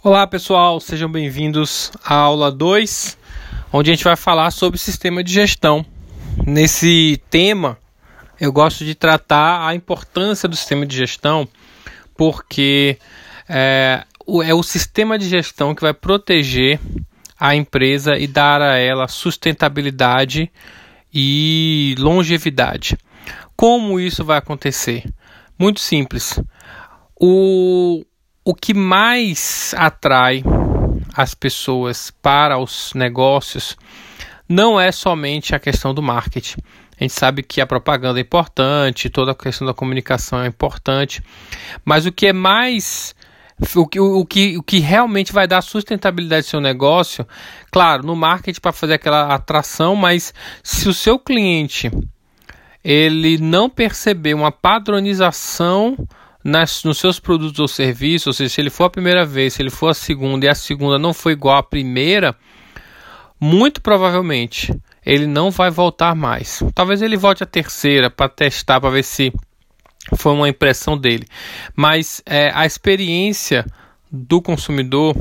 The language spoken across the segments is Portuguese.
Olá pessoal, sejam bem-vindos à aula 2, onde a gente vai falar sobre sistema de gestão. Nesse tema, eu gosto de tratar a importância do sistema de gestão, porque é, é o sistema de gestão que vai proteger a empresa e dar a ela sustentabilidade e longevidade. Como isso vai acontecer? Muito simples. O, o que mais atrai as pessoas para os negócios não é somente a questão do marketing. A gente sabe que a propaganda é importante, toda a questão da comunicação é importante, mas o que é mais o que, o, que, o que realmente vai dar sustentabilidade ao seu negócio, claro, no marketing para fazer aquela atração, mas se o seu cliente ele não perceber uma padronização nas, nos seus produtos ou serviços, ou seja, se ele for a primeira vez, se ele for a segunda e a segunda não foi igual à primeira, muito provavelmente ele não vai voltar mais. Talvez ele volte a terceira para testar, para ver se foi uma impressão dele. Mas é, a experiência do consumidor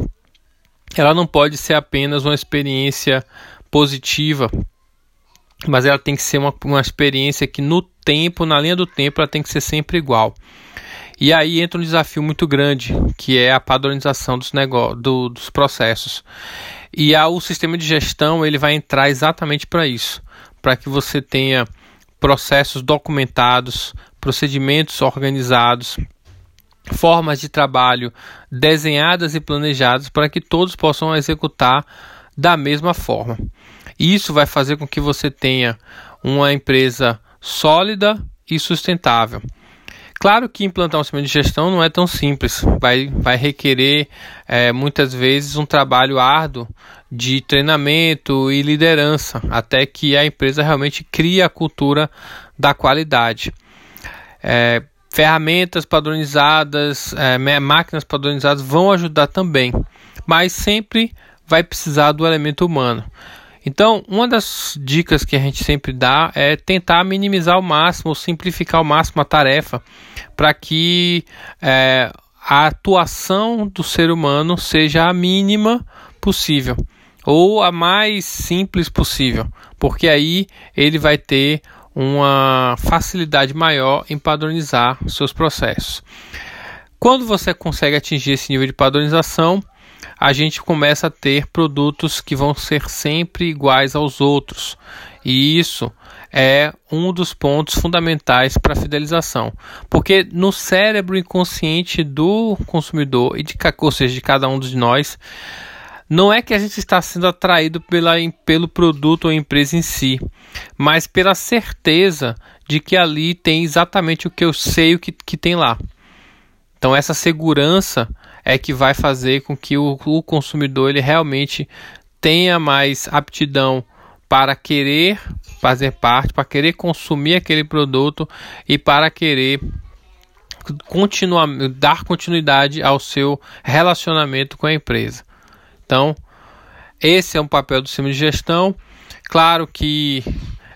ela não pode ser apenas uma experiência positiva, mas ela tem que ser uma, uma experiência que no tempo, na linha do tempo, ela tem que ser sempre igual. E aí entra um desafio muito grande, que é a padronização dos, do, dos processos. E a, o sistema de gestão ele vai entrar exatamente para isso, para que você tenha processos documentados, procedimentos organizados, formas de trabalho desenhadas e planejadas para que todos possam executar da mesma forma. Isso vai fazer com que você tenha uma empresa sólida e sustentável. Claro que implantar um sistema de gestão não é tão simples, vai, vai requerer é, muitas vezes um trabalho árduo de treinamento e liderança, até que a empresa realmente crie a cultura da qualidade. É, ferramentas padronizadas, é, máquinas padronizadas vão ajudar também, mas sempre vai precisar do elemento humano. Então, uma das dicas que a gente sempre dá é tentar minimizar ao máximo, simplificar ao máximo a tarefa, para que é, a atuação do ser humano seja a mínima possível, ou a mais simples possível, porque aí ele vai ter uma facilidade maior em padronizar seus processos. Quando você consegue atingir esse nível de padronização, a gente começa a ter produtos que vão ser sempre iguais aos outros. E isso é um dos pontos fundamentais para a fidelização, porque no cérebro inconsciente do consumidor e de, ou seja, de cada um de nós, não é que a gente está sendo atraído pela, pelo produto ou empresa em si, mas pela certeza de que ali tem exatamente o que eu sei o que, que tem lá. Então essa segurança é que vai fazer com que o, o consumidor ele realmente tenha mais aptidão para querer fazer parte, para querer consumir aquele produto e para querer continuar, dar continuidade ao seu relacionamento com a empresa. Então, esse é um papel do sistema de gestão. Claro que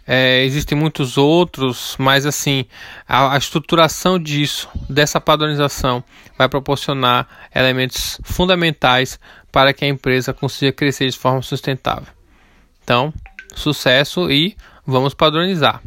é, existem muitos outros, mas assim a, a, estruturação disso, dessa padronização, vai proporcionar elementos fundamentais para que a empresa consiga crescer de forma sustentável. Então, sucesso e vamos padronizar.